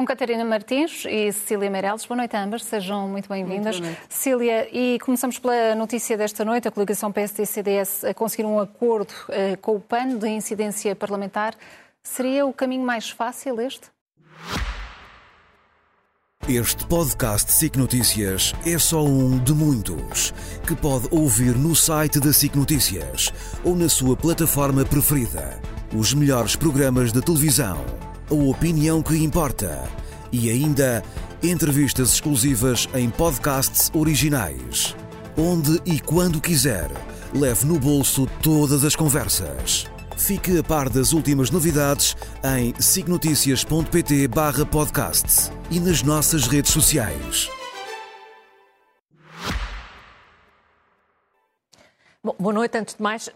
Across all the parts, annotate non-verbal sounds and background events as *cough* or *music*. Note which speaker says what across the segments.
Speaker 1: Com Catarina Martins e Cecília Meirelles. Boa noite a ambas, sejam muito bem-vindas. Cecília, e começamos pela notícia desta noite. A coligação PSD-CDS conseguiu um acordo uh, com o PAN de incidência parlamentar. Seria o caminho mais fácil este?
Speaker 2: Este podcast SIC Notícias é só um de muitos que pode ouvir no site da SIC Notícias ou na sua plataforma preferida. Os melhores programas de televisão a opinião que importa e ainda entrevistas exclusivas em podcasts originais. Onde e quando quiser, leve no bolso todas as conversas. Fique a par das últimas novidades em signoticias.pt barra podcast e nas nossas redes sociais.
Speaker 3: Bom, boa noite. Antes de mais,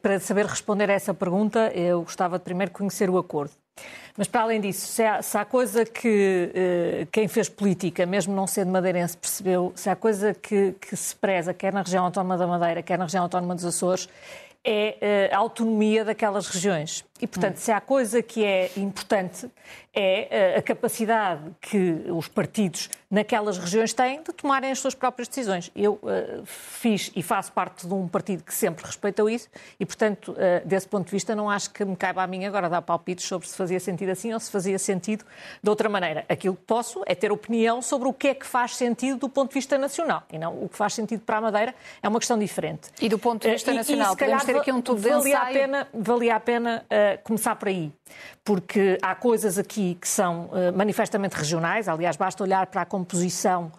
Speaker 3: para saber responder a essa pergunta, eu gostava de primeiro conhecer o acordo. Mas, para além disso, se há, se há coisa que eh, quem fez política, mesmo não sendo madeirense, percebeu, se há coisa que, que se preza, quer na região autónoma da Madeira, quer na região autónoma dos Açores, é eh, a autonomia daquelas regiões. E, portanto, se há coisa que é importante, é eh, a capacidade que os partidos naquelas regiões têm de tomarem as suas próprias decisões. Eu uh, fiz e faço parte de um partido que sempre respeitou isso e, portanto, uh, desse ponto de vista, não acho que me caiba a mim agora dar palpites sobre se fazia sentido assim ou se fazia sentido de outra maneira. Aquilo que posso é ter opinião sobre o que é que faz sentido do ponto de vista nacional e não o que faz sentido para a Madeira é uma questão diferente.
Speaker 1: E do ponto de vista uh, nacional, e, e, podemos ter aqui um tubo valia
Speaker 3: a pena, valia a pena começar por aí, porque há coisas aqui que são uh, manifestamente regionais, aliás, basta olhar para a composição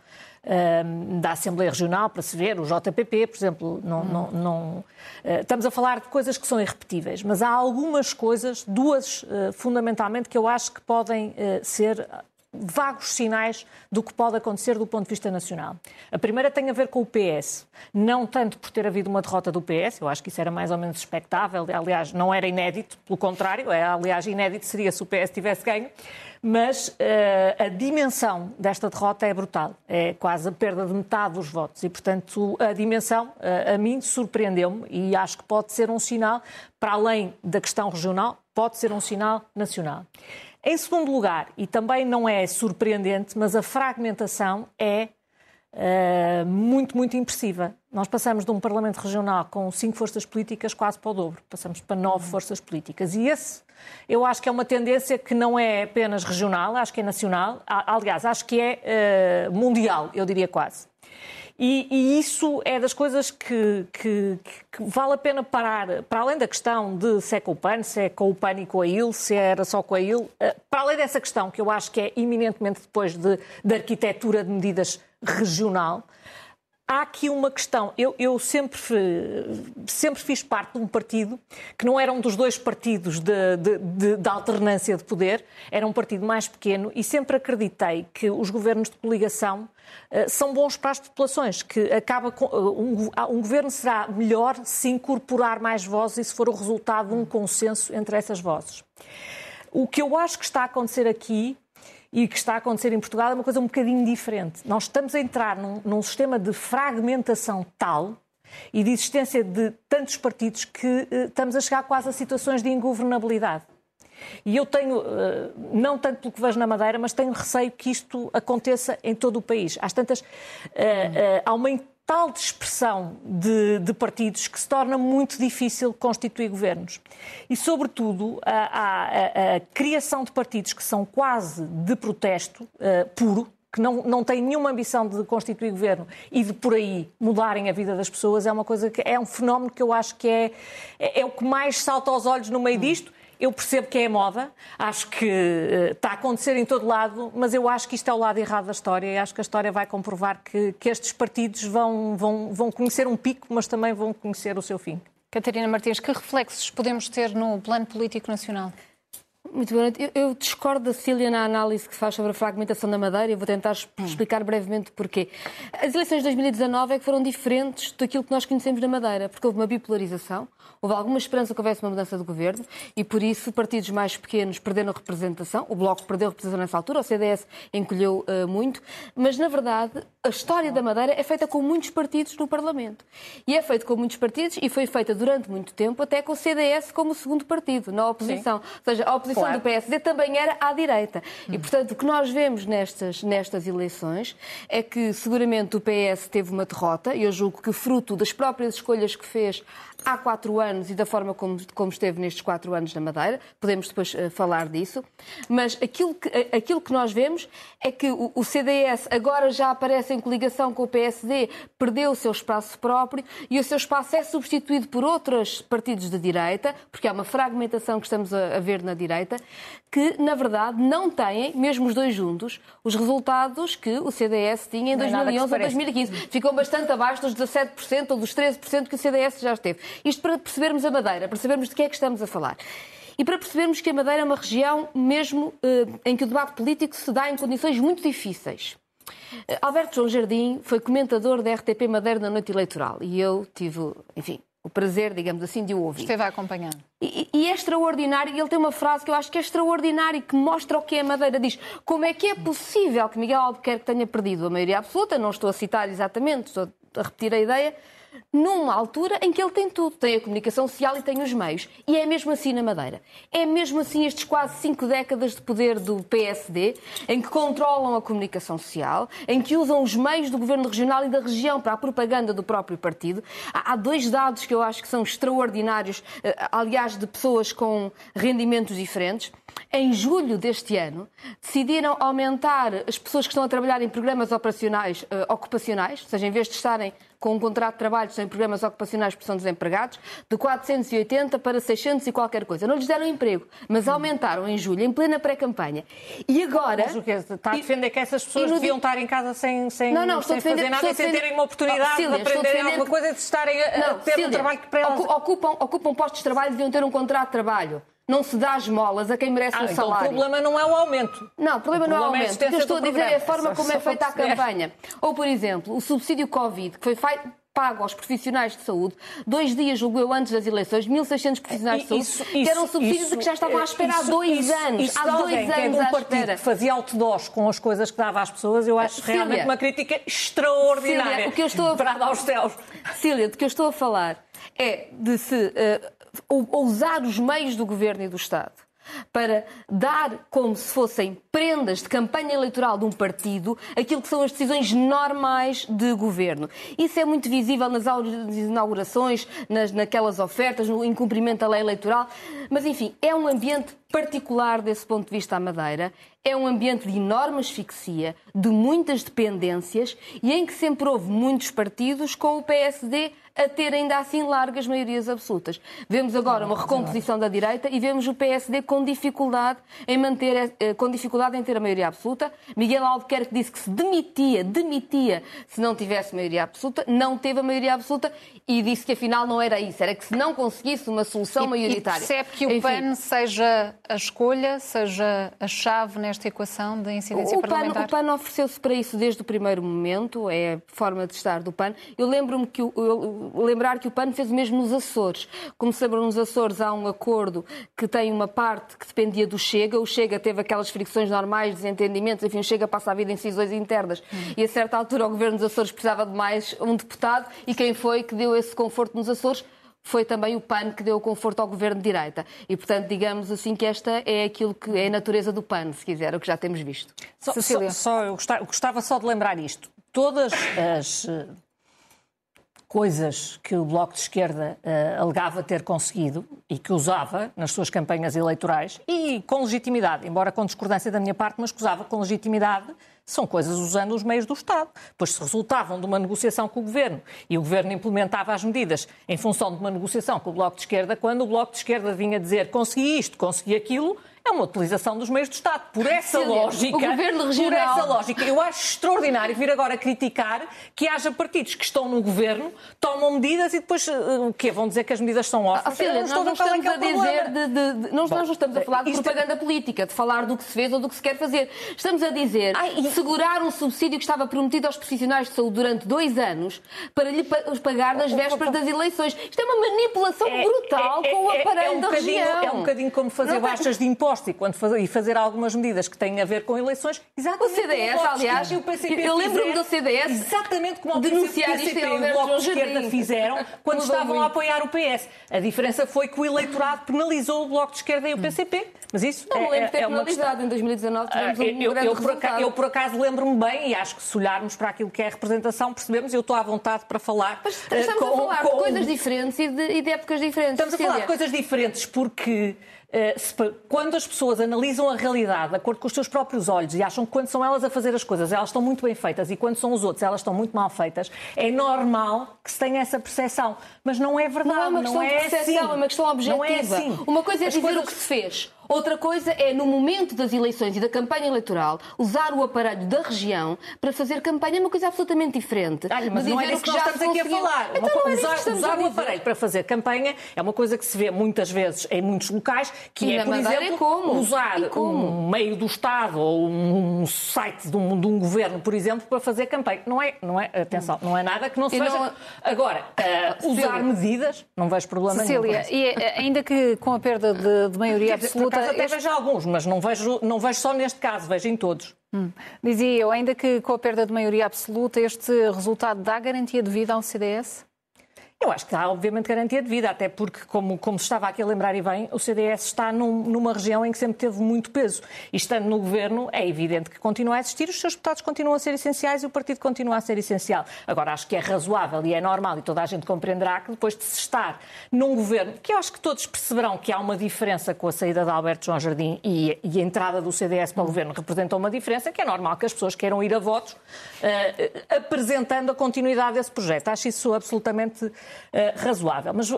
Speaker 3: uh, da Assembleia Regional para se ver, o JPP, por exemplo, não, hum. não, não estamos a falar de coisas que são irrepetíveis, mas há algumas coisas, duas fundamentalmente, que eu acho que podem ser vagos sinais do que pode acontecer do ponto de vista nacional. A primeira tem a ver com o PS. Não tanto por ter havido uma derrota do PS, eu acho que isso era mais ou menos expectável, aliás, não era inédito, pelo contrário, é, aliás, inédito seria se o PS tivesse ganho, mas uh, a dimensão desta derrota é brutal. É quase a perda de metade dos votos e, portanto, a dimensão, uh, a mim, surpreendeu-me e acho que pode ser um sinal, para além da questão regional, pode ser um sinal nacional. Em segundo lugar, e também não é surpreendente, mas a fragmentação é uh, muito, muito impressiva. Nós passamos de um Parlamento Regional com cinco forças políticas quase para o dobro. Passamos para nove forças políticas. E esse, eu acho que é uma tendência que não é apenas regional, acho que é nacional. Aliás, acho que é uh, mundial, eu diria quase. E, e, isso é das coisas que, que, que, vale a pena parar, para além da questão de se é com o PAN, se é com o PAN e com a IL, se era só com a IL, eh, para além dessa questão, que eu acho que é eminentemente depois de, de arquitetura de medidas regional, há aqui uma questão. Eu, eu sempre, sempre fiz parte de um partido que não era um dos dois partidos de, de, de, de, alternância de poder, era um partido mais pequeno e sempre acreditei que os governos de coligação eh, são bons para as populações, que acaba com, eh, um, um, governo será melhor se incorporar mais vozes e se for o resultado de um consenso entre essas vozes. O que eu acho que está a acontecer aqui e que está a acontecer em Portugal é uma coisa um bocadinho diferente. Nós estamos a entrar num, num sistema de fragmentação tal e de existência de tantos partidos que uh, estamos a chegar quase a situações de ingovernabilidade. E eu tenho, eh, não tanto pelo que vejo na Madeira, mas tenho receio que isto aconteça em todo o país. Às tantas, eh, há uma tal dispersão de, de, partidos que se torna muito difícil constituir governos. E, sobretudo, a, a, a criação de partidos que são quase de protesto uh, puro, que não, não têm nenhuma ambição de constituir governo e de por aí mudarem a vida das pessoas, é uma coisa que é um fenómeno que eu acho que é, é, é o que mais salta aos olhos no meio disto eu percebo que é moda, acho que uh, está a acontecer em todo lado, mas eu acho que isto é o lado errado da história e acho que a história vai comprovar que, que estes partidos vão, vão, vão conhecer um pico, mas também vão conhecer o seu fim.
Speaker 1: Catarina Martins, que reflexos podemos ter no plano político nacional?
Speaker 4: Muito boa noite. Eu, eu, discordo da Cília na análise que faz sobre a fragmentação da Madeira e vou tentar explicar brevemente porquê. As eleições de 2019 é que foram diferentes daquilo que nós conhecemos da Madeira, porque houve uma bipolarização, houve alguma esperança que houvesse uma mudança de governo e por isso partidos mais pequenos perderam representação. O Bloco perdeu representação nessa altura, o CDS encolheu uh, muito, mas na verdade a história da Madeira é feita com muitos partidos no Parlamento. E é feita com muitos partidos e foi feita durante muito tempo até com o CDS como segundo partido, na oposição. Sim. Ou seja, a oposição claro. do PSD também era à direita. Hum. E, portanto, o que nós vemos nestas, nestas eleições é que seguramente o PS teve uma derrota, e eu julgo que fruto das próprias escolhas que fez há quatro anos e da forma como, como esteve nestes quatro anos na Madeira, podemos depois uh, falar disso, mas aquilo que, uh, aquilo que nós vemos é que o, o, CDS agora já aparece em coligação com o PSD, perdeu o seu espaço próprio e o seu espaço é substituído por outros partidos de direita, porque há uma fragmentação que estamos a, a ver na direita, que na verdade não têm, mesmo os dois juntos, os resultados que o CDS tinha em 2011 ou 2015. Ficam bastante abaixo dos 17% ou dos 13% que o CDS já esteve. Isto para percebermos a Madeira, para percebermos de que é que estamos a falar. E para percebermos que a Madeira é uma região mesmo eh, em que o debate político se dá em condições muito difíceis. Eh, Alberto João Jardim foi comentador da RTP Madeira na noite eleitoral e eu tive, enfim, o prazer, digamos assim, de o ouvir.
Speaker 1: Esteve a acompanhar.
Speaker 4: E, e, é extraordinário, e ele tem uma frase que eu acho que é extraordinária e que mostra o que é a Madeira. Diz, como é que é possível que Miguel Albuquerque tenha perdido a maioria absoluta, não estou a citar exatamente, estou a repetir a ideia, numa altura em que ele tem tudo. Tem a comunicação social e tem os meios. E é mesmo assim na Madeira. É mesmo assim estes quase cinco décadas de poder do PSD, em que controlam a comunicação social, em que usam os meios do governo regional e da região para a propaganda do próprio partido. Há dois dados que eu acho que são extraordinários, eh, aliás, de pessoas com rendimentos diferentes. Em julho deste ano, decidiram aumentar as pessoas que estão a trabalhar em programas operacionais, uh, ocupacionais, ou seja, em vez de estarem com um contrato de trabalho sem programas ocupacionais porque são desempregados, de 480 para 600 e qualquer coisa. Não lhes deram emprego, mas aumentaram em julho, em plena pré-campanha. E agora...
Speaker 3: Mas o que Está a defender que essas pessoas deviam estar em casa sem, sem, não, não, sem fazer nada e sem terem uma oportunidade oh, Cília, de aprenderem alguma coisa e de estarem a, não, a ter Cília, um trabalho que para elas...
Speaker 4: Ocupam, ocupam postos de trabalho e deviam ter um contrato de trabalho não se dá esmolas a quem merece ah, um então salário.
Speaker 3: o problema não é o aumento.
Speaker 4: Não, o problema o não é o aumento. É o que eu estou a dizer é a forma como é feita a campanha. Ou, por exemplo, o subsídio Covid, que foi feito pago aos profissionais de saúde, dois dias, julgo eu, antes das eleições, 1.600 profissionais de saúde, isso, que eram subsídios isso, de que já estavam à espera isso, há dois anos. há dois anos
Speaker 3: é um partido que fazia outdoors com as coisas que dava às pessoas, eu acho Cília, realmente uma crítica extraordinária Cília, o que eu estou a... aos céus.
Speaker 4: Cília, do que eu estou a falar é de se uh, usar os meios do governo e do Estado para dar como se fossem prendas de campanha eleitoral de um partido aquilo que são as decisões normais de governo. Isso é muito visível nas inaugurações, nas, naquelas ofertas, no incumprimento da lei eleitoral. Mas, enfim, é um ambiente particular desse ponto de vista à Madeira. É um ambiente de enorme asfixia, de muitas dependências e em que sempre houve muitos partidos com o PSD a ter ainda assim largas maiorias absolutas. Vemos agora uma recomposição da direita e vemos o PSD com dificuldade em manter, eh, com dificuldade em ter a maioria absoluta. Miguel Albuquerque disse que se demitia, demitia se não tivesse maioria absoluta, não teve a maioria absoluta e disse que afinal não era isso, era que se não conseguisse uma solução e, maioritária.
Speaker 1: E percebe que o Enfim, PAN seja a escolha, seja a chave nesta equação de incidência
Speaker 4: o
Speaker 1: parlamentar?
Speaker 4: PAN, o PAN ofereceu-se para isso desde o primeiro momento, é a forma de estar do PAN. Eu lembro-me que o, lembrar que o PAN fez o mesmo nos Açores. Como se lembram, nos Açores há um acordo que tem uma parte que dependia do Chega. O Chega teve aquelas fricções normais, desentendimentos, enfim, o Chega passa a vida em cisões internas. Hum. E a certa altura o governo dos Açores precisava de mais um deputado e quem foi que deu esse conforto nos Açores? foi também o PAN que deu o conforto ao governo de direita. E, portanto, digamos assim que esta é aquilo que é a natureza do PAN, se quiser, o que já temos visto.
Speaker 3: Só, só, só eu gostava, gostava, só de lembrar isto. Todas as coisas que o Bloco de Esquerda uh, alegava ter conseguido e que usava nas suas campanhas eleitorais, e com legitimidade, embora com discordância da minha parte, mas que usava com legitimidade, são coisas usando os meios do Estado. Pois se resultavam de uma negociação com o Governo e o Governo implementava as medidas em função de uma negociação com o Bloco de Esquerda, quando o Bloco de Esquerda vinha dizer consegui isto, consegui aquilo, é uma utilização dos meios do Estado. Por essa Sim, lógica, o governo regional... por essa lógica, eu acho extraordinário vir agora criticar que haja partidos que estão no governo, tomam medidas e depois uh, o quê? Vão dizer que as medidas são órfãs?
Speaker 4: Ah, nós não estamos a dizer de, de, de, nós, Bom, nós não estamos a falar de propaganda é... política, de falar do que se fez ou do que se quer fazer. Estamos a dizer Ai, e... segurar um subsídio que estava prometido aos profissionais de saúde durante dois anos para lhe pagar nas vésperas das eleições. Isto é uma manipulação é, brutal é, com o é, aparelho
Speaker 3: é um
Speaker 4: da região.
Speaker 3: É um bocadinho como fazer não, baixas de impostos e, quando fazer, e fazer algumas medidas que têm a ver com eleições,
Speaker 4: exatamente o CDS, como o aliás, e o PCP eu lembro-me do CDS
Speaker 3: exatamente como o denunciar PCP, PCP e o Bloco de Esquerda fizeram quando estavam a apoiar o PS. A diferença foi que o eleitorado penalizou o Bloco de Esquerda e o PCP. Mas isso
Speaker 4: não
Speaker 3: é,
Speaker 4: lembro de é, é uma questão. Em 2019 tivemos ah, um eu, grande
Speaker 3: eu, por acaso, eu, por acaso, lembro-me bem e acho que se olharmos para aquilo que é a representação, percebemos, eu estou à vontade para falar.
Speaker 4: Mas estamos uh, com, a falar com... de coisas diferentes e de, e de épocas diferentes.
Speaker 3: Estamos a falar de coisas diferentes porque eh, quando as pessoas analisam a realidade de acordo com os seus próprios olhos e acham que quando são elas a fazer as coisas elas estão muito bem feitas e quando são os outros elas estão muito mal feitas, é normal que se tenha essa percepção. Mas não é verdade. Não
Speaker 4: é uma questão
Speaker 3: não é
Speaker 4: de percepção,
Speaker 3: assim.
Speaker 4: é uma questão objetiva. Não
Speaker 3: é assim.
Speaker 4: Uma coisa é as dizer coisas... o que se fez. Outra coisa é, no momento das eleições e da campanha eleitoral, usar o aparelho da região para fazer campanha. É uma coisa absolutamente diferente.
Speaker 3: Ai, mas não é disso que, nós estamos aqui a falar. Então, uma, é usar, usar o aparelho para fazer campanha é uma coisa que se vê muitas vezes em muitos locais, que
Speaker 4: e
Speaker 3: é, por exemplo,
Speaker 4: é como?
Speaker 3: usar um meio do Estado ou um site de um, de um, governo, por exemplo, para fazer campanha. Não é, não é, atenção, não é nada que não seja. Não... Agora, uh, usar medidas, não vejo problema
Speaker 1: Cecília,
Speaker 3: nenhum.
Speaker 1: eh, ainda que com a perda de, de maioria absoluta
Speaker 3: acaso até este... vejo alguns, mas não vejo, não vejo só neste caso, vejo em todos.
Speaker 1: Hum. Dizia eu, ainda que com a perda de maioria absoluta, este resultado dá garantia de vida ao CDS?
Speaker 3: Eu acho que há, obviamente, garantia de vida, até porque, como, como se estava aqui a lembrar e bem, o CDS está num, numa região em que sempre teve muito peso. E estando no governo, é evidente que continua a existir, os seus deputados continuam a ser essenciais e o partido continua a ser essencial. Agora, acho que é razoável e é normal, e toda a gente compreenderá que depois de se estar num governo, que eu acho que todos perceberão que há uma diferença com a saída de Alberto João Jardim e, e a entrada do CDS para o governo representou uma diferença, que é normal que as pessoas queiram ir a votos uh, apresentando a continuidade desse projeto. Acho isso absolutamente eh, razoável. Mas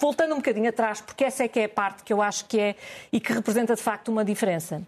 Speaker 3: voltando um bocadinho atrás, porque essa é que é a parte que eu acho que é e que representa de facto uma diferença.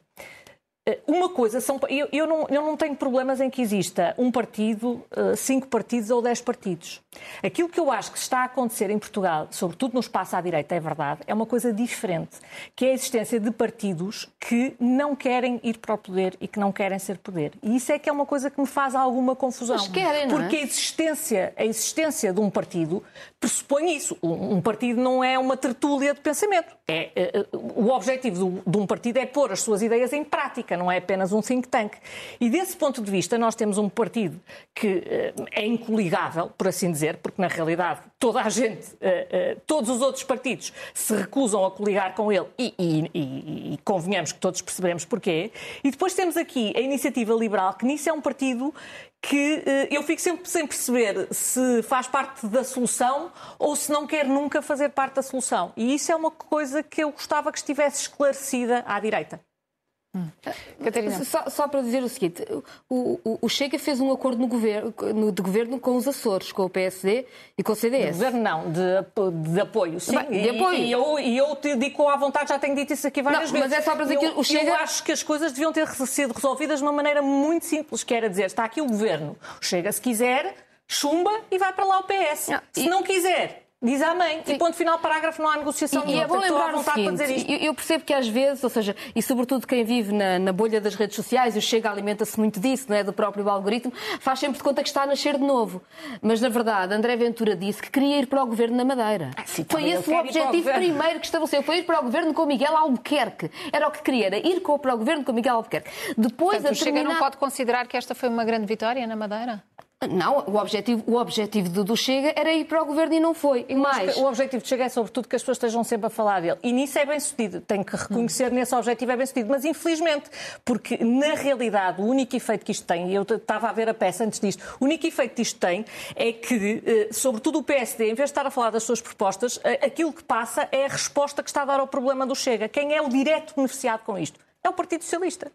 Speaker 3: Eh, uma coisa, são, eu, eu, não, eu não tenho problemas em que exista um partido, eh, cinco partidos ou dez partidos. Aquilo que eu acho que está a acontecer em Portugal, sobretudo no espaço à direita, é verdade, é uma coisa diferente, que é a existência de partidos que não querem ir para o poder e que não querem ser poder. E isso é que é uma coisa que me faz alguma confusão.
Speaker 4: Mas querem, não
Speaker 3: é? Porque a existência, a existência de um partido pressupõe isso. Um partido não é uma tertúlia de pensamento. É, é, o objetivo de um partido é pôr as suas ideias em prática, não é apenas um think tank. E desse ponto de vista, nós temos um partido que eh, é incoligável, por assim dizer, porque na realidade toda a gente, eh, eh, todos os outros partidos se recusam a coligar com ele e, e, e, e convenhamos que todos percebemos porquê. E depois temos aqui a Iniciativa Liberal, que nisso é um partido que eu fico sempre sem perceber se faz parte da solução ou se não quer nunca fazer parte da solução. E isso é uma coisa que eu gostava que estivesse esclarecida à direita.
Speaker 4: Hum. Catarina. Só, só, para dizer o seguinte: o, o, o, Chega fez um acordo no governo, no, de governo com os Açores, com o PSD e com o CDS. De
Speaker 3: governo não, de, de apoio, sim. Bem, de apoio. E, e, eu, e eu te digo à vontade, já tenho dito isso aqui várias
Speaker 4: não,
Speaker 3: vezes.
Speaker 4: Mas é só para dizer eu, que o Chega.
Speaker 3: Eu acho que as coisas deviam ter sido resolvidas de uma maneira muito simples, que era dizer: está aqui o governo, o Chega, se quiser, chumba e vai para lá o PS. Não, se e... não quiser, Diz a mãe. E ponto final, parágrafo, não há negociação
Speaker 4: e, e é bom lembrar o seguinte, eu, eu percebo que às vezes, ou seja, e sobretudo quem vive na, na bolha das redes sociais, e o Chega alimenta-se muito disso, não é, do próprio algoritmo, faz sempre de conta que está a nascer de novo. Mas, na verdade, André Ventura disse que queria ir para o governo na Madeira. Ah, sim, foi esse o objetivo primeiro que estabeleceu, foi ir para o governo com Miguel Albuquerque. Era o que queria, era ir para o governo com Miguel Albuquerque.
Speaker 1: Depois, Portanto, a terminar... Chega não pode considerar que esta foi uma grande vitória na Madeira?
Speaker 4: Não, o objetivo, o objetivo do, do, Chega era ir para o governo e não foi. E mais...
Speaker 3: O objetivo de Chega é, sobretudo, que as pessoas estejam sempre a falar dele. E nisso é bem sucedido. Tenho que reconhecer, hum. nesse objetivo é bem sucedido. Mas, infelizmente, porque na realidade o único efeito que isto tem, e eu estava a ver a peça antes disto, o único efeito que isto tem é que, eh, sobretudo o PSD, em vez de estar a falar das suas propostas, eh, aquilo que passa é a resposta que está a dar ao problema do Chega. Quem é o direto beneficiado com isto? É o Partido Socialista.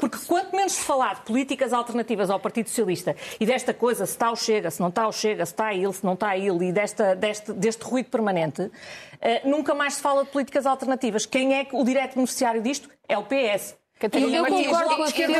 Speaker 3: Porque quanto menos falar de políticas alternativas ao Partido Socialista e desta coisa, se está ou chega, se não está ou chega, se está ele, se não está ele, e desta, deste, deste ruído permanente, uh, nunca mais se fala de políticas alternativas. Quem é o direto beneficiário disto? É o PS.
Speaker 4: Catarina, eu concordo com a
Speaker 3: esquerda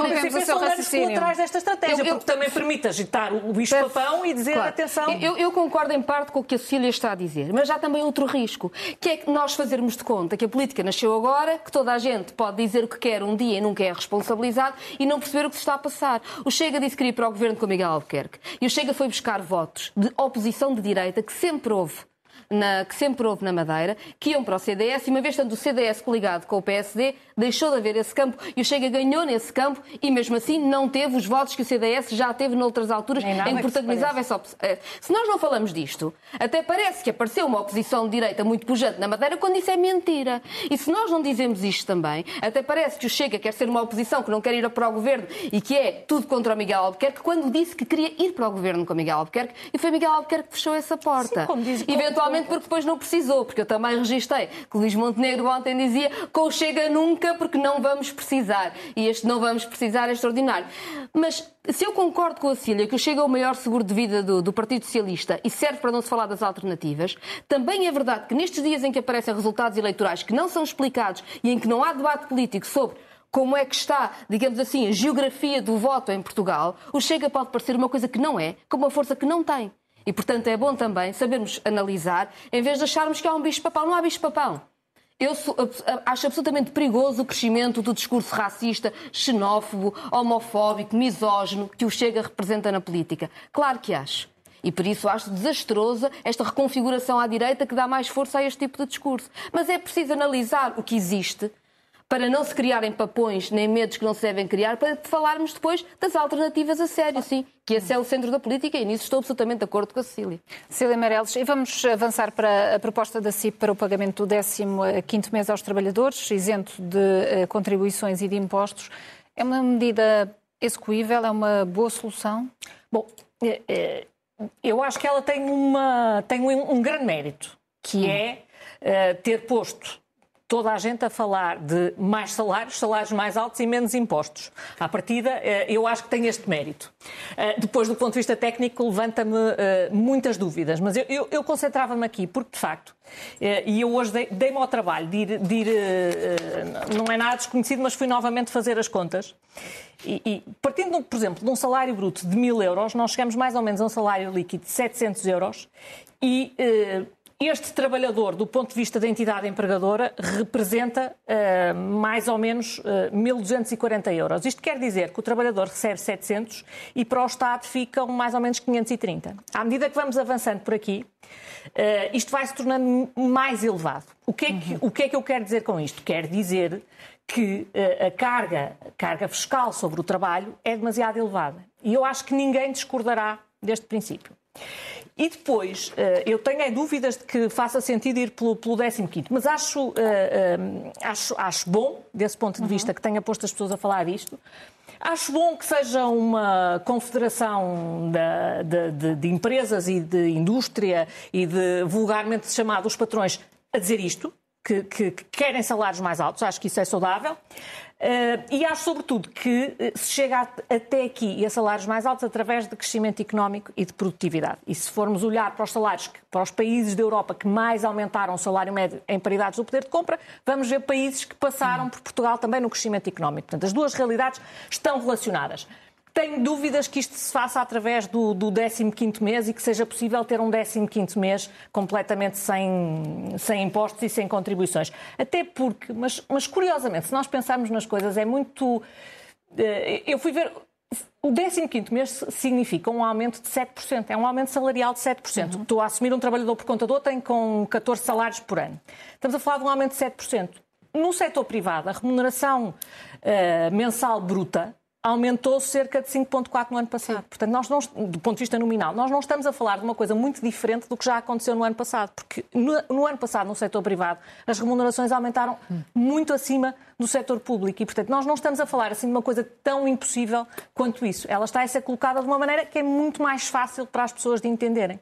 Speaker 3: são raciocínio. atrás desta estratégia, eu, eu, porque também permite agitar o bicho-papão e dizer, claro. atenção...
Speaker 4: Eu, eu, concordo em parte com o que a Cecília está a dizer, mas há também outro risco, que é que nós fazermos de conta que a política nasceu agora, que toda a gente pode dizer o que quer um dia e nunca é responsabilizado e não perceber o que se está a passar. O Chega disse que queria ir para o governo com Miguel Albuquerque e o Chega foi buscar votos de oposição de direita que sempre houve na, que sempre houve na Madeira, que iam para o CDS, e uma vez estando o CDS coligado com o PSD, deixou de haver esse campo e o Chega ganhou nesse campo e mesmo assim não teve os votos que o CDS já teve noutras alturas em que protagonizava essa opção. Se nós não falamos disto, até parece que apareceu uma oposição de direita muito pujante na Madeira quando isso é mentira. E se nós não dizemos isto também, até parece que o Chega quer ser uma oposição que não quer ir para o governo e que é tudo contra o Miguel Albuquerque, quando disse que queria ir para o governo com o Miguel Albuquerque e foi Miguel Albuquerque que fechou essa porta. Sim, diz, Eventualmente porque depois não precisou, porque eu também registrei que Luís Montenegro ontem dizia com o Chega nunca porque não vamos precisar. E este não vamos precisar é extraordinário. Mas se eu concordo com a Cília que o Chega é o maior seguro de vida do, do, Partido Socialista e serve para não se falar das alternativas, também é verdade que nestes dias em que aparecem resultados eleitorais que não são explicados e em que não há debate político sobre como é que está, digamos assim, a geografia do voto em Portugal, o Chega pode parecer uma coisa que não é, com uma força que não tem. E, portanto, é bom também sabermos analisar, em vez de acharmos que há um bicho-papão. Não há bicho-papão. Eu acho absolutamente perigoso o crescimento do discurso racista, xenófobo, homofóbico, misógino que o Chega representa na política. Claro que acho. E por isso acho desastrosa esta reconfiguração à direita que dá mais força a este tipo de discurso. Mas é preciso analisar o que existe para não se criarem papões nem medos que não se devem criar, para falarmos depois das alternativas a sério, sim, que esse é o centro da política e nisso estou absolutamente de acordo com a Cecília.
Speaker 1: Cecília Meirelles, e vamos avançar para a proposta da CIP para o pagamento do 15º mês aos trabalhadores, isento de eh, contribuições e de impostos. É uma medida execuível? É uma boa solução?
Speaker 3: Bom, eh, eh, eu acho que ela tem, uma, tem um grande mérito, que hum. é ter posto toda a gente a falar de mais salários, salários mais altos e menos impostos. À partida, eh, eu acho que tem este mérito. Eh, depois, do ponto de vista técnico, levanta-me eh, muitas dúvidas, mas eu, eu, eu concentrava-me aqui, porque de facto, e eu hoje dei-me ao trabalho de ir, de ir, não é nada desconhecido, mas fui novamente fazer as contas. E, e, partindo, por exemplo, de um salário bruto de mil euros, nós chegamos mais ou menos a um salário líquido de 700 euros e este trabalhador, do ponto de vista da entidade empregadora, representa uh, mais ou menos uh, eh, 1.240 euros. Isto quer dizer que o trabalhador recebe 700 e para o Estado ficam mais ou menos 530. À medida que vamos avançando por aqui, uh, isto vai se tornando mais elevado. O que, é que, uhum. o que é que eu quero dizer com isto? Quero dizer que a carga, a carga fiscal sobre o trabalho é demasiado elevada. E eu acho que ninguém discordará deste princípio. E depois, eh, eu tenho é dúvidas de que faça sentido ir pelo, pelo 15 mas acho, eh, eh, acho, acho bom, desse ponto de uhum. vista, que tenha posto as pessoas a falar disto. Acho bom que seja uma confederação de, de, de, empresas e de indústria e de vulgarmente chamado os patrões a dizer isto, que, que, que, querem salários mais altos, acho que isso é saudável. Uh, e acho, sobretudo, que eh, se chega até aqui a salários mais altos através de crescimento económico e de produtividade. E se formos olhar para os salários, para os países da Europa que mais aumentaram o salário médio em paridades do poder de compra, vamos ver países que passaram por Portugal também no crescimento económico. Portanto, as duas realidades estão relacionadas. Tenho dúvidas que isto se faça através do, do 15º mês e que seja possível ter um 15º mês completamente sem, sem impostos e sem contribuições. Até porque, mas, mas curiosamente, se nós pensarmos nas coisas, é muito... Eh, eu fui ver... O 15º mês significa um aumento de 7%. É um aumento salarial de 7%. Uhum. Estou a assumir um trabalhador por contador, tem com 14 salários por ano. Estamos a falar de um aumento de 7%. No setor privado, a remuneração uh, mensal bruta aumentou cerca de 5,4 no ano passado. Sim. Portanto, nós não, do ponto de vista nominal, nós não estamos a falar de uma coisa muito diferente do que já aconteceu no ano passado, porque no, no ano passado, no setor privado, as remunerações aumentaram hum. muito acima do setor público e, portanto, nós não estamos a falar assim de uma coisa tão impossível quanto isso. Ela está a ser colocada de uma maneira que é muito mais fácil para as pessoas de entenderem.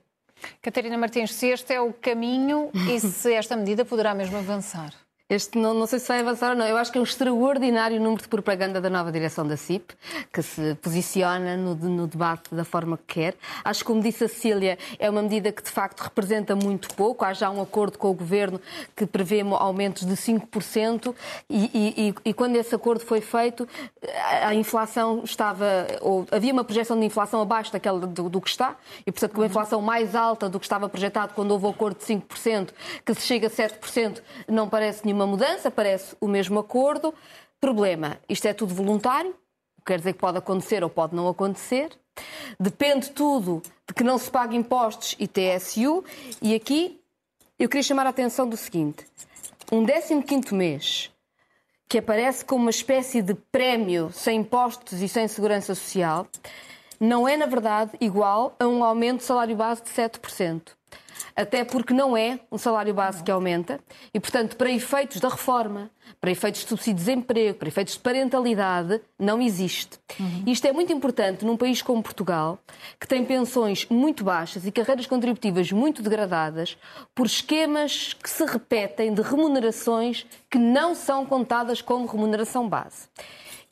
Speaker 1: Catarina Martins, se este é o caminho e *laughs* se esta medida poderá mesmo avançar?
Speaker 4: Este não, não sei se vai avançar ou não. Eu acho que é um extraordinário número de propaganda da nova direção da CIP, que se posiciona no, no, debate da forma que quer. Acho que, como disse a Cecília, é uma medida que de facto representa muito pouco. Há já um acordo com o governo que prevê aumentos de 5%, e, e, e quando esse acordo foi feito, a inflação estava. Ou, havia uma projeção de inflação abaixo daquela do, do que está, e portanto, com uma inflação mais alta do que estava projetado quando houve o acordo de 5%, que se chega a 7%, não parece nenhuma nenhuma mudança, parece o mesmo acordo. Problema, isto é tudo voluntário, quer dizer que pode acontecer ou pode não acontecer. Depende tudo de que não se pague impostos e TSU. E aqui eu queria chamar a atenção do seguinte: um 15 mês que aparece como uma espécie de prémio sem impostos e sem segurança social, não é, na verdade, igual a um aumento de salário base de 7% até porque não é um salário base que aumenta e, portanto, para efeitos da reforma, para efeitos de subsídio de desemprego, para efeitos de parentalidade, não existe. Uhum. Isto é muito importante num país como Portugal, que tem pensões muito baixas e carreiras contributivas muito degradadas, por esquemas que se repetem de remunerações que não são contadas como remuneração base.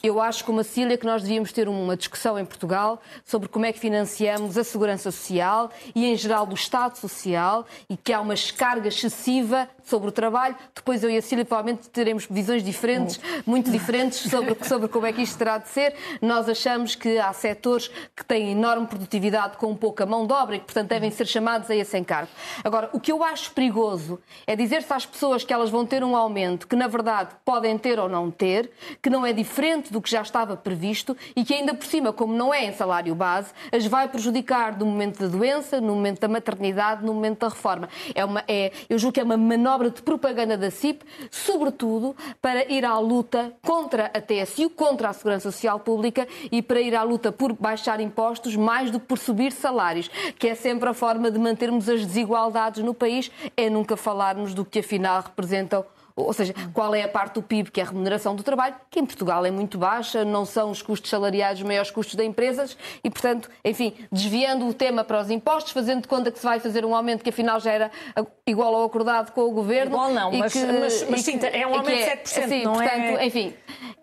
Speaker 4: Eu acho, como a Cília, que nós devíamos ter uma discussão em Portugal sobre como é que financiamos a segurança social e, em geral, o Estado Social e que há uma carga excessiva sobre o trabalho. Depois eu e a Cília provavelmente teremos visões diferentes, muito diferentes, sobre, sobre como é que isto terá de ser. Nós achamos que há setores que têm enorme produtividade com pouca mão de obra e que, portanto, devem ser chamados a esse encargo. Agora, o que eu acho perigoso é dizer-se às pessoas que elas vão ter um aumento que, na verdade, podem ter ou não ter, que não é diferente do que já estava previsto e que, ainda por cima, como não é em salário base, as vai prejudicar no momento da doença, no momento da maternidade, no momento da reforma. É uma, é, eu julgo que é uma manobra manobra de propaganda da CIP, sobretudo para ir à luta contra a TSU, contra a Segurança Social Pública e para ir à luta por baixar impostos mais do que por subir salários, que é sempre a forma de mantermos as desigualdades no país, é nunca falarmos do que afinal representam ou seja, qual é a parte do PIB que é a remuneração do trabalho, que em Portugal é muito baixa, não são os custos salariais os maiores custos das empresas e, portanto, enfim, desviando o tema para os impostos, fazendo de conta que se vai fazer um aumento que afinal já era igual ao acordado com o governo.
Speaker 3: Igual não, mas,
Speaker 4: que,
Speaker 3: mas, mas sim, é um aumento de 7%,
Speaker 4: é,
Speaker 3: não
Speaker 4: portanto,
Speaker 3: é...
Speaker 4: enfim,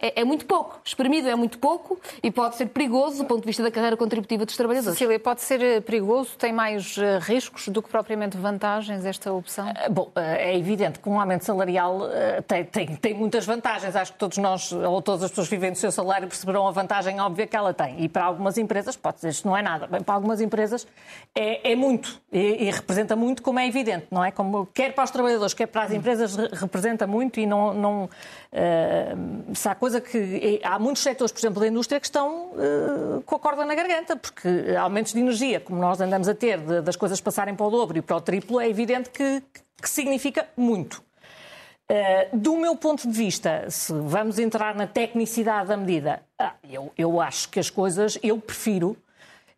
Speaker 4: é, é, muito pouco. Espremido é muito pouco e pode ser perigoso do ponto de vista da carreira contributiva dos trabalhadores.
Speaker 1: Cecília, pode ser eh, perigoso? Tem mais eh, riscos do que propriamente vantagens esta opção?
Speaker 3: Eh, bom, é evidente que um aumento salarial tem, tem tem, tem muitas vantagens. Acho que todos nós, ou todas as pessoas que vivem do seu salário, perceberão a vantagem óbvia que ela tem. E para algumas empresas, pode dizer isto não é nada. Bem, para algumas empresas é, é muito e, e, representa muito, como é evidente, não é? Como, quer para os trabalhadores, quer para as empresas, representa muito e não. não uh, se há coisa que. Há muitos setores, por exemplo, da indústria, que estão uh, com a corda na garganta, porque aumentos de energia, como nós andamos a ter, de, das coisas passarem para o dobro e para o triplo, é evidente que, que significa muito. Eh, do meu ponto de vista, se vamos entrar na tecnicidade da medida, ah, eu, eu acho que as coisas, eu prefiro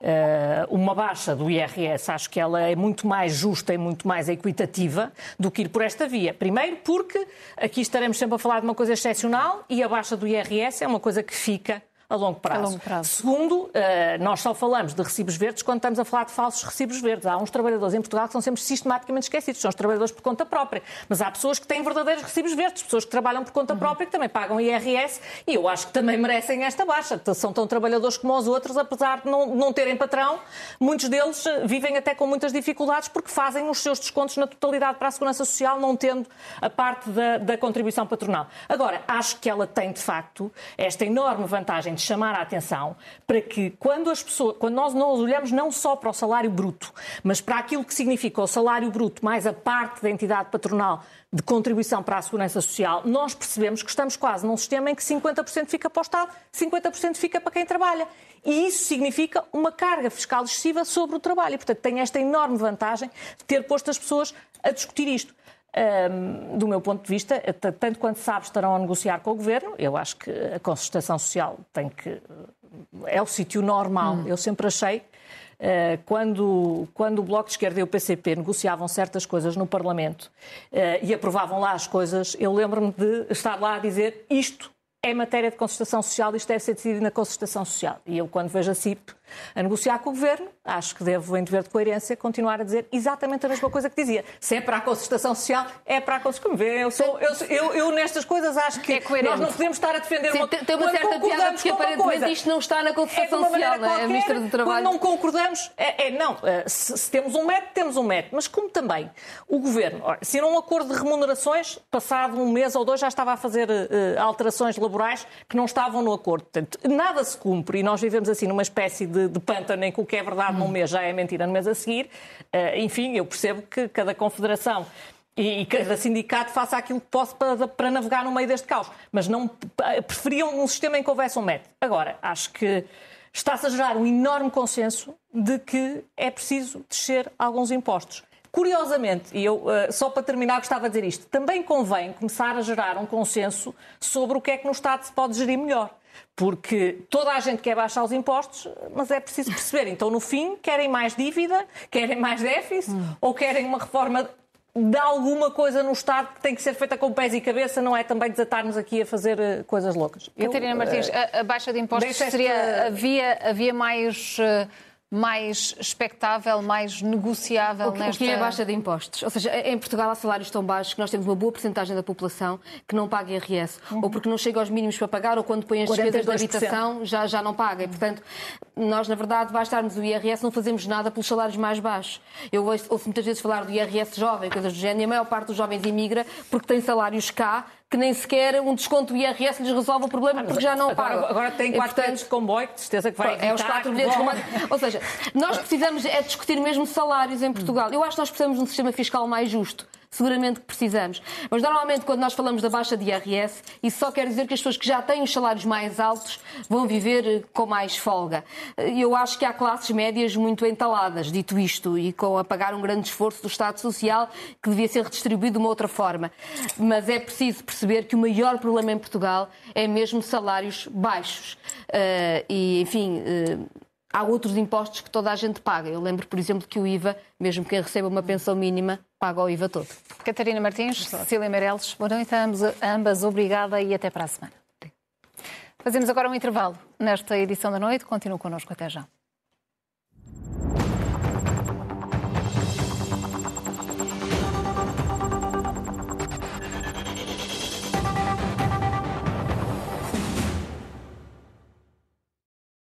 Speaker 3: Uh, uma baixa do IRS, acho que ela é muito mais justa e muito mais equitativa do que ir por esta via. Primeiro, porque aqui estaremos sempre a falar de uma coisa excepcional e a baixa do IRS é uma coisa que fica a longo prazo. A longo prazo. Segundo, eh, nós só falamos de recibos verdes quando estamos a falar de falsos recibos verdes. Há uns trabalhadores em Portugal que são sempre sistematicamente esquecidos, são os trabalhadores por conta própria. Mas há pessoas que têm verdadeiros recibos verdes, pessoas que trabalham por conta uhum. própria, que também pagam IRS e eu acho que também merecem esta baixa. São tão trabalhadores como os outros, apesar de não, não terem patrão, muitos deles eh, vivem até com muitas dificuldades porque fazem os seus descontos na totalidade para a Segurança Social, não tendo a parte da, da contribuição patronal. Agora, acho que ela tem, de facto, esta enorme vantagem de chamar a atenção para que quando as pessoas, quando nós não olhamos não só para o salário bruto, mas para aquilo que significa o salário bruto mais a parte da entidade patronal de contribuição para a segurança social, nós percebemos que estamos quase num sistema em que 50% fica para o Estado, 50% fica para quem trabalha. E isso significa uma carga fiscal excessiva sobre o trabalho. E, portanto, tem esta enorme vantagem de ter posto as pessoas a discutir isto. Um, do meu ponto de vista, tanto quanto sabe, estarão a negociar com o Governo. Eu acho que a concertação social tem que. é o sítio normal. Hum. Eu sempre achei. Uh, quando, quando o Bloco de Esquerda e o PCP negociavam certas coisas no Parlamento uh, e aprovavam lá as coisas, eu lembro-me de estar lá a dizer isto é matéria de concertação social, isto deve ser decidido na concertação social. E eu, quando vejo a CIP a negociar com o Governo, acho que devo, em dever de coerência, continuar a dizer exatamente a mesma coisa que dizia. Se é para a concertação social, é para a concertação. Eu, sou, eu, eu, eu, nestas coisas acho que é nós não podemos estar a defender
Speaker 4: Sim,
Speaker 3: uma.
Speaker 4: Tem uma certa piada porque aparentemente isto não está na concertação é social, não é? Ministra do Trabalho.
Speaker 3: Quando não concordamos, é, é não. Eh, se, se, temos um método, temos um método. Mas como também o Governo assinou um acordo de remunerações, passado um mês ou dois já estava a fazer uh, alterações laborais que não estavam no acordo. Portanto, nada se cumpre e nós vivemos assim numa espécie de, de pântano em que o que é verdade num mês já é mentira no mês a seguir. Uh, enfim, eu percebo que cada confederação e, cada sindicato faça aquilo que possa para, para, navegar no meio deste caos. Mas não preferiam um sistema em que houvesse um método. Agora, acho que está-se a gerar um enorme consenso de que é preciso descer alguns impostos. Curiosamente, e eu só para terminar gostava de dizer isto, também convém começar a gerar um consenso sobre o que é que no Estado se pode gerir melhor. Porque toda a gente quer baixar os impostos, mas é preciso perceber. Então, no fim, querem mais dívida, querem mais déficit hum. ou querem uma reforma de alguma coisa no Estado que tem que ser feita com pés e cabeça, não é também desatarmos aqui a fazer eh, coisas loucas.
Speaker 1: Catarina Martins, uh, a, a, baixa de impostos seria. Havia, havia mais. Uh, mais expectável, mais negociável
Speaker 4: o que,
Speaker 1: nesta...
Speaker 4: O que é a baixa de impostos? Ou seja, em Portugal há salários tão baixos que nós temos uma boa porcentagem da população que não paga IRS, uhum. ou porque não chega aos mínimos para pagar, ou quando põe as despesas de habitação já, já não paga. E, portanto, nós, na verdade, bastarmos o IRS, não fazemos nada pelos salários mais baixos. Eu ouço, ouço muitas vezes falar do IRS jovem, coisas do género, e a maior parte dos jovens imigra porque tem salários cá que nem sequer um desconto do IRS lhes resolve o problema ah, porque já não
Speaker 3: agora,
Speaker 4: pagam.
Speaker 3: Agora tem 4 bilhetes de comboio, que de certeza que vai
Speaker 4: É os 4 bilhetes comboio. Ou seja, nós precisamos é discutir mesmo salários em Portugal. Eu acho que nós precisamos de um sistema fiscal mais justo seguramente que precisamos. Mas normalmente, quando nós falamos da baixa de IRS, isso só quer dizer que as pessoas que já têm os salários mais altos vão viver eh, com mais folga. Eu acho que há classes médias muito entaladas, dito isto, e com a pagar um grande esforço do Estado Social que devia ser redistribuído de uma outra forma. Mas é preciso perceber que o maior problema em Portugal é mesmo salários baixos. Uh, e, enfim. Uh, há outros impostos que toda a gente paga. Eu lembro, por exemplo, que o IVA, mesmo quem receba uma pensão mínima, paga o IVA todo.
Speaker 1: Catarina Martins, Cecília Meirelles, boa noite a ambas, ambas, obrigada e até para a semana. Fazemos agora um intervalo nesta edição da noite. Continuem connosco até já.